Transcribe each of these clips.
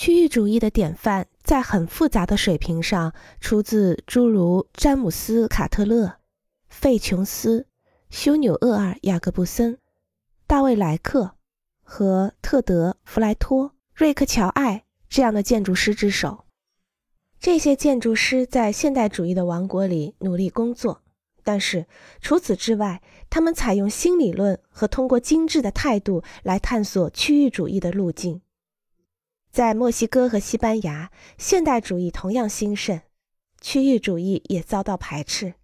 区域主义的典范在很复杂的水平上出自诸如詹姆斯·卡特勒、费琼斯、修纽厄尔·雅各布森、大卫·莱克和特德·弗莱托、瑞克·乔艾这样的建筑师之手。这些建筑师在现代主义的王国里努力工作，但是除此之外，他们采用新理论和通过精致的态度来探索区域主义的路径。在墨西哥和西班牙，现代主义同样兴盛，区域主义也遭到排斥。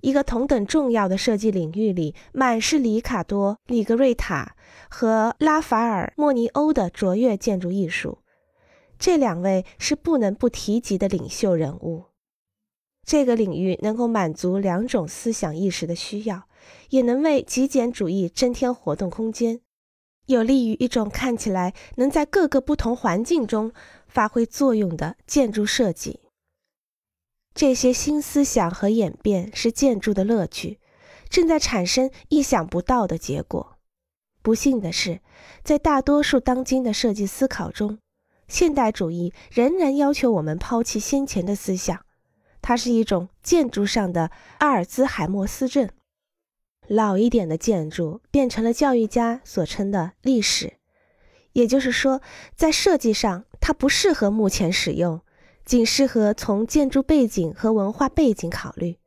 一个同等重要的设计领域里，满是里卡多·里格瑞塔和拉法尔·莫尼欧的卓越建筑艺术。这两位是不能不提及的领袖人物。这个领域能够满足两种思想意识的需要，也能为极简主义增添活动空间。有利于一种看起来能在各个不同环境中发挥作用的建筑设计。这些新思想和演变是建筑的乐趣，正在产生意想不到的结果。不幸的是，在大多数当今的设计思考中，现代主义仍然要求我们抛弃先前的思想，它是一种建筑上的阿尔兹海默斯症。老一点的建筑变成了教育家所称的历史，也就是说，在设计上它不适合目前使用，仅适合从建筑背景和文化背景考虑。